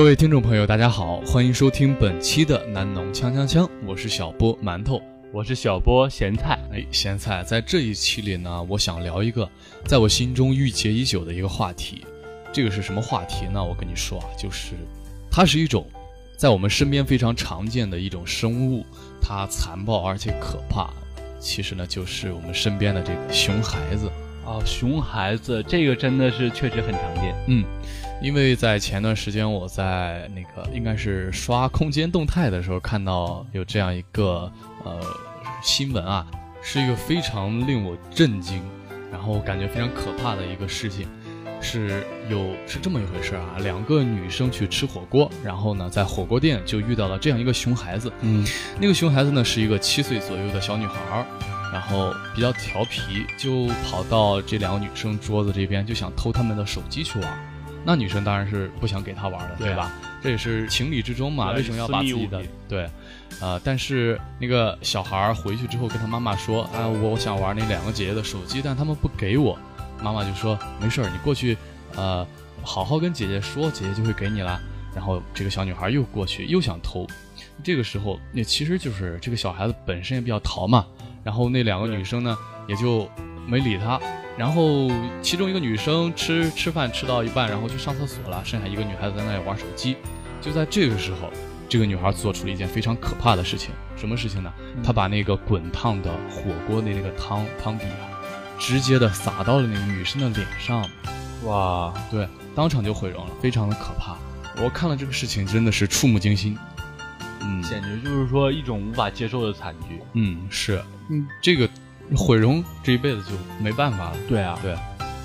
各位听众朋友，大家好，欢迎收听本期的南农锵锵锵，我是小波馒头，我是小波咸菜。哎，咸菜，在这一期里呢，我想聊一个在我心中郁结已久的一个话题。这个是什么话题呢？我跟你说啊，就是它是一种在我们身边非常常见的一种生物，它残暴而且可怕。其实呢，就是我们身边的这个熊孩子啊，熊孩子，这个真的是确实很常见。嗯。因为在前段时间，我在那个应该是刷空间动态的时候，看到有这样一个呃新闻啊，是一个非常令我震惊，然后感觉非常可怕的一个事情，是有是这么一回事啊，两个女生去吃火锅，然后呢在火锅店就遇到了这样一个熊孩子，嗯，那个熊孩子呢是一个七岁左右的小女孩，然后比较调皮，就跑到这两个女生桌子这边，就想偷他们的手机去玩。那女生当然是不想给他玩的，对吧？这也是情理之中嘛。为什么要把自己的对？呃，但是那个小孩回去之后跟他妈妈说：“啊，我想玩那两个姐姐的手机，但他们不给我。”妈妈就说：“没事儿，你过去，呃，好好跟姐姐说，姐姐就会给你了。”然后这个小女孩又过去又想偷，这个时候那其实就是这个小孩子本身也比较淘嘛。然后那两个女生呢也就没理他。然后其中一个女生吃吃饭吃到一半，然后去上厕所了，剩下一个女孩子在那里玩手机。就在这个时候，这个女孩做出了一件非常可怕的事情。什么事情呢？她把那个滚烫的火锅的那个汤汤底啊，直接的洒到了那个女生的脸上。哇，对，当场就毁容了，非常的可怕。我看了这个事情，真的是触目惊心。嗯，简直就是说一种无法接受的惨剧。嗯，是，嗯，这个。毁容这一辈子就没办法了。对啊，对，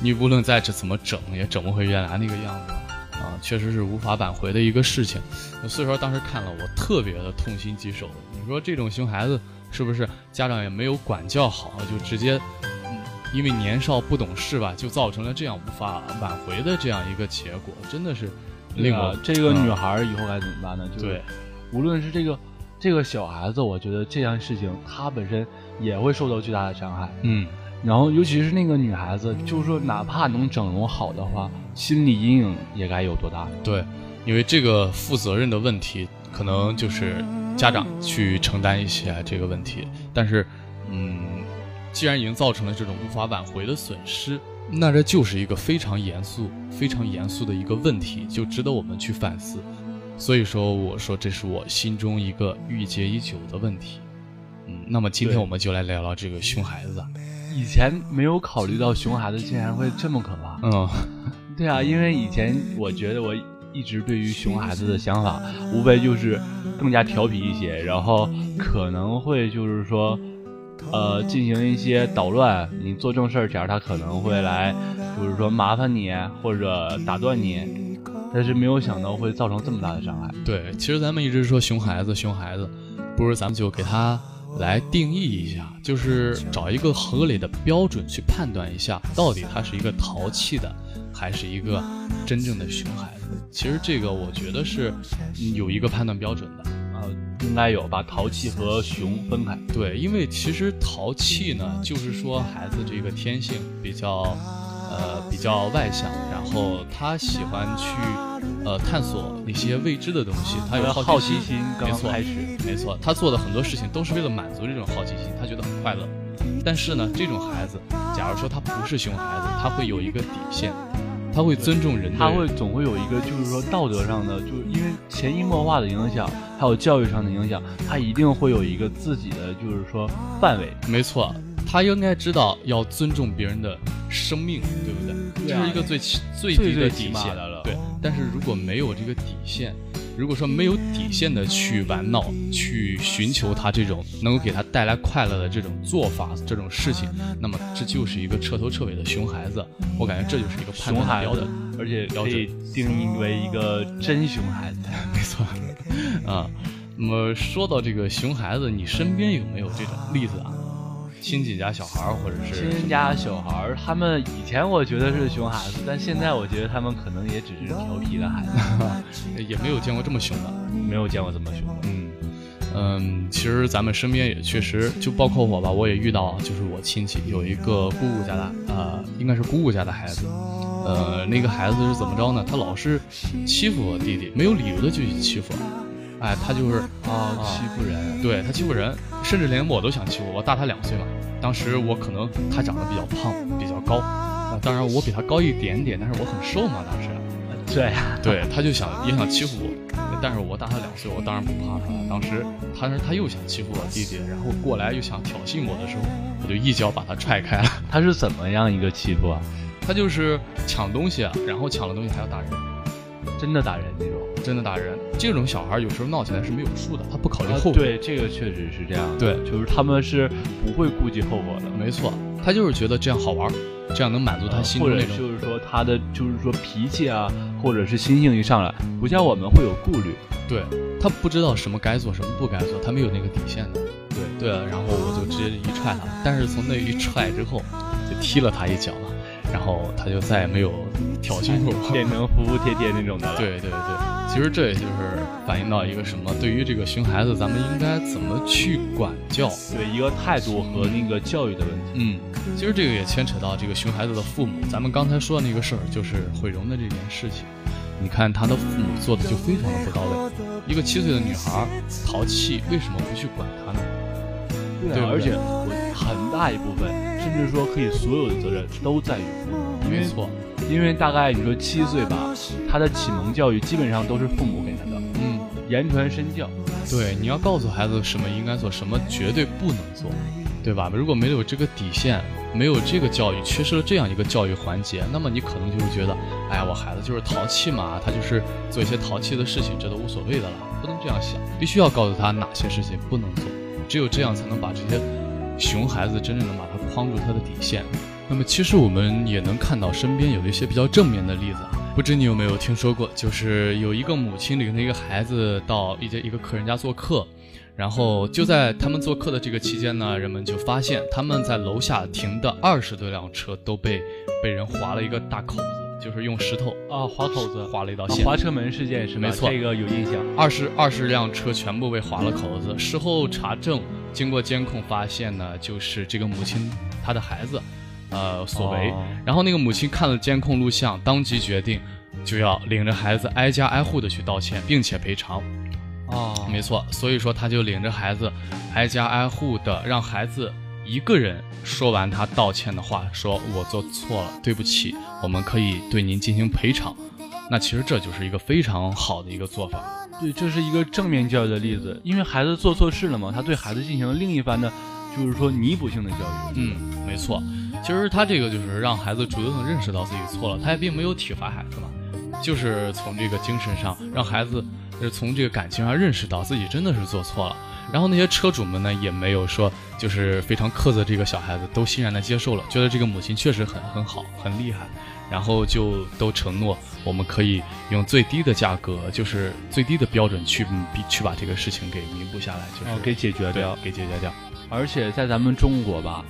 你无论再怎么整，也整不回原来那个样子啊！确实是无法挽回的一个事情。所以说当时看了，我特别的痛心疾首。你说这种熊孩子是不是家长也没有管教好，就直接，嗯，因为年少不懂事吧，就造成了这样无法挽回的这样一个结果，真的是令我这个女孩以后该怎么办呢？对，无论是这个这个小孩子，我觉得这件事情他本身。也会受到巨大的伤害，嗯，然后尤其是那个女孩子，就是说哪怕能整容好的话，心理阴影也该有多大？对，因为这个负责任的问题，可能就是家长去承担一些这个问题。但是，嗯，既然已经造成了这种无法挽回的损失，那这就是一个非常严肃、非常严肃的一个问题，就值得我们去反思。所以说，我说这是我心中一个郁结已久的问题。嗯，那么今天我们就来聊聊这个熊孩子。以前没有考虑到熊孩子竟然会这么可怕。嗯，对啊，因为以前我觉得我一直对于熊孩子的想法，无非就是更加调皮一些，然后可能会就是说，呃，进行一些捣乱。你做正事儿前，他可能会来，就是说麻烦你或者打断你，但是没有想到会造成这么大的伤害。对，其实咱们一直说熊孩子，熊孩子，不如咱们就给他。来定义一下，就是找一个合理的标准去判断一下，到底他是一个淘气的，还是一个真正的熊孩子。其实这个我觉得是有一个判断标准的啊，应该有把淘气和熊分开。对，因为其实淘气呢，就是说孩子这个天性比较。呃，比较外向，然后他喜欢去呃探索那些未知的东西，他有好奇心。没错，开始，没错，他做的很多事情都是为了满足这种好奇心，他觉得很快乐。但是呢，这种孩子，假如说他不是熊孩子，他会有一个底线，他他会尊重人，他会总会有一个就是说道德上的，就是因为潜移默化的影响，还有教育上的影响，他一定会有一个自己的就是说范围。没错，他应该知道要尊重别人的生命，对不对？这是一个最最低的底线了。对，但是如果没有这个底线。如果说没有底线的去玩闹，去寻求他这种能够给他带来快乐的这种做法、这种事情，那么这就是一个彻头彻尾的熊孩子。我感觉这就是一个判断标准，而且可以定义为一个真熊孩子。没错，啊，那么说到这个熊孩子，你身边有没有这种例子啊？亲戚家小孩儿，或者是亲戚家小孩儿，他们以前我觉得是熊孩子，但现在我觉得他们可能也只是调皮的孩子，也没有见过这么凶的，没有见过这么凶的。嗯嗯，其实咱们身边也确实，就包括我吧，我也遇到，就是我亲戚有一个姑姑家的，呃，应该是姑姑家的孩子，呃，那个孩子是怎么着呢？他老是欺负我弟弟，没有理由的就去欺负。哎，他就是啊，欺负人，对他欺负人，甚至连我都想欺负我。大他两岁嘛，当时我可能他长得比较胖，比较高，啊，当然我比他高一点点，但是我很瘦嘛，当时。对，对，他就想也想欺负我，但是我大他两岁，我当然不怕他。当时他说他又想欺负我弟弟，然后过来又想挑衅我的时候，我就一脚把他踹开了。他是怎么样一个欺负啊？他就是抢东西啊，然后抢了东西还要打人，真的打人那种。真的打人，这种小孩有时候闹起来是没有数的，他不考虑后果。对，这个确实是这样。对，就是他们是不会顾及后果的。没错，他就是觉得这样好玩，这样能满足他心中那种。就是说他的就是说脾气啊，或者是心性一上来，不像我们会有顾虑。对他不知道什么该做，什么不该做，他没有那个底线的。对对，然后我就直接一踹他，但是从那一踹之后，就踢了他一脚嘛。然后他就再也没有挑衅过，变成服服帖帖那种的了。对对对，其实这也就是反映到一个什么？对于这个熊孩子，咱们应该怎么去管教？对一个态度和那个教育的问题。嗯，其实这个也牵扯到这个熊孩子的父母。咱们刚才说的那个事儿，就是毁容的这件事情。你看他的父母做的就非常的不到位。一个七岁的女孩淘气，为什么不去管她呢？对，而且很大一部分。甚至说，可以所有的责任都在于父母，没错，因为大概你说七岁吧，他的启蒙教育基本上都是父母给他的，嗯，言传身教。对，你要告诉孩子什么应该做，什么绝对不能做，对吧？如果没有这个底线，没有这个教育，缺失了这样一个教育环节，那么你可能就会觉得，哎呀，我孩子就是淘气嘛，他就是做一些淘气的事情，这都无所谓的了，不能这样想，必须要告诉他哪些事情不能做，只有这样才能把这些熊孩子真正能把他。框住他的底线。那么，其实我们也能看到身边有一些比较正面的例子啊。不知你有没有听说过？就是有一个母亲领着一个孩子到一家一个客人家做客，然后就在他们做客的这个期间呢，人们就发现他们在楼下停的二十多辆车都被被人划了一个大口子，就是用石头啊划口子划了一道线。划车门事件是没错，这个有印象。二十二十辆车全部被划了口子。事后查证，经过监控发现呢，就是这个母亲。她的孩子，呃，所为，然后那个母亲看了监控录像，当即决定就要领着孩子挨家挨户的去道歉，并且赔偿。哦，没错，所以说他就领着孩子挨家挨户的，让孩子一个人说完他道歉的话，说我做错了，对不起，我们可以对您进行赔偿。那其实这就是一个非常好的一个做法。对，这是一个正面教育的例子，因为孩子做错事了嘛，他对孩子进行了另一番的。就是说弥补性的教育，嗯，没错。其实他这个就是让孩子主动的认识到自己错了，他也并没有体罚孩子嘛，就是从这个精神上让孩子，是从这个感情上认识到自己真的是做错了。然后那些车主们呢，也没有说就是非常苛责这个小孩子，都欣然的接受了，觉得这个母亲确实很很好，很厉害。然后就都承诺，我们可以用最低的价格，就是最低的标准去去把这个事情给弥补下来，就是给解决掉，给解决掉。而且在咱们中国吧，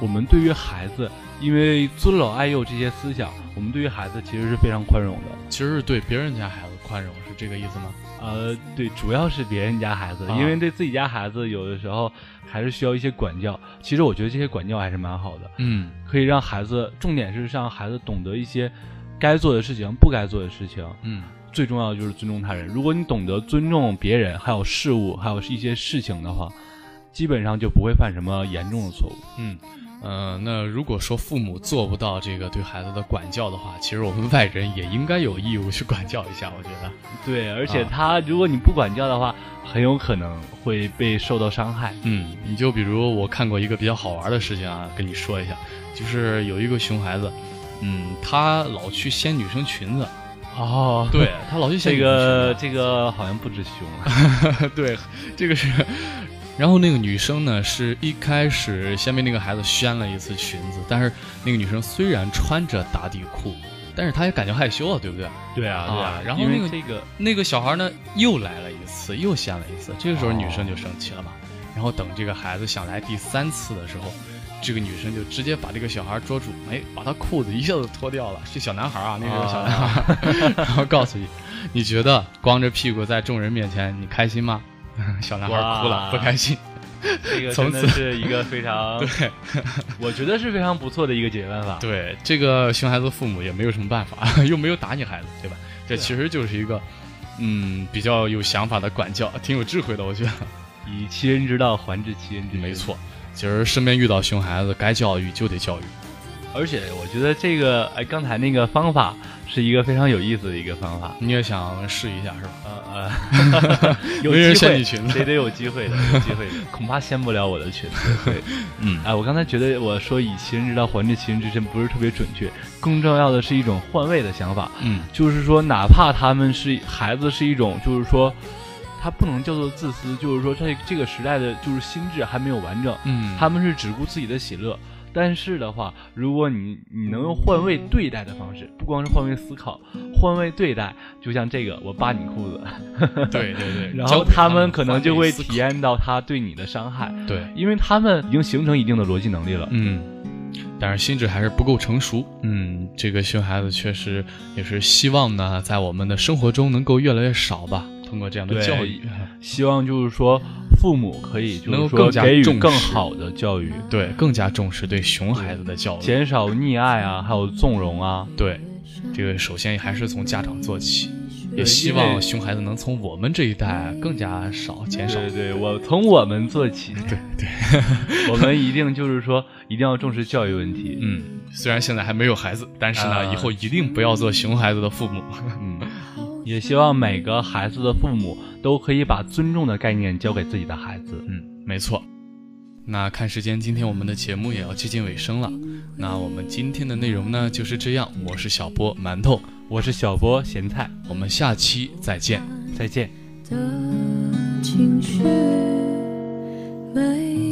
我们对于孩子，因为尊老爱幼这些思想，我们对于孩子其实是非常宽容的。其实是对别人家孩子宽容，是这个意思吗？呃，对，主要是别人家孩子，因为对自己家孩子有的时候还是需要一些管教。其实我觉得这些管教还是蛮好的，嗯，可以让孩子，重点是让孩子懂得一些该做的事情、不该做的事情，嗯，最重要的就是尊重他人。如果你懂得尊重别人，还有事物，还有一些事情的话。基本上就不会犯什么严重的错误。嗯。嗯，那如果说父母做不到这个对孩子的管教的话，其实我们外人也应该有义务去管教一下。我觉得，对，而且他如果你不管教的话，很有可能会被受到伤害。嗯，你就比如我看过一个比较好玩的事情啊，跟你说一下，就是有一个熊孩子，嗯，他老去掀女生裙子。哦，对他老去掀 这个这个好像不止熊，对，这个是。然后那个女生呢，是一开始先被那个孩子掀了一次裙子，但是那个女生虽然穿着打底裤，但是她也感觉害羞啊，对不对？对啊，对啊。然后那个这个那个小孩呢，又来了一次，又掀了一次，这个时候女生就生气了嘛。然后等这个孩子想来第三次的时候，这个女生就直接把这个小孩捉住，哎，把他裤子一下子脱掉了，是小男孩啊，那是个小男孩，然后告诉你，你觉得光着屁股在众人面前，你开心吗？小男孩哭了，不开心。这个真的是一个非常 对，我觉得是非常不错的一个解决办法。对，这个熊孩子父母也没有什么办法，又没有打你孩子，对吧？这其实就是一个，嗯，比较有想法的管教，挺有智慧的，我觉得。以其人之道还治其人之身。没错，其实身边遇到熊孩子，该教育就得教育。而且我觉得这个，哎，刚才那个方法是一个非常有意思的一个方法。你也想试一下是吧？呃呃，有机会，谁得有机会的，有机会的，恐怕掀不了我的裙子。对，嗯，哎，我刚才觉得我说以其人之道还治其人之身不是特别准确，更重要的是一种换位的想法。嗯，就是说，哪怕他们是孩子，是一种，就是说，他不能叫做自私，就是说，这这个时代的就是心智还没有完整。嗯，他们是只顾自己的喜乐。但是的话，如果你你能用换位对待的方式，不光是换位思考，换位对待，就像这个，我扒你裤子，对对对，然后他们可能就会体验到他对你的伤害，对，因为他们已经形成一定的逻辑能力了，嗯，但是心智还是不够成熟，嗯，这个熊孩子确实也是希望呢，在我们的生活中能够越来越少吧。通过这样的教育，希望就是说父母可以能够更加给予更好的教育，对，更加重视对熊孩子的教育，减少溺爱啊，还有纵容啊，对，这个首先还是从家长做起，也希望熊孩子能从我们这一代更加少减少。对对，我从我们做起，对 对，我们一定就是说一定要重视教育问题。嗯，虽然现在还没有孩子，但是呢，以后一定不要做熊孩子的父母。嗯。也希望每个孩子的父母都可以把尊重的概念教给自己的孩子。嗯，没错。那看时间，今天我们的节目也要接近尾声了。那我们今天的内容呢就是这样。我是小波馒头，我是小波咸菜。我们下期再见，再见。想你，好想。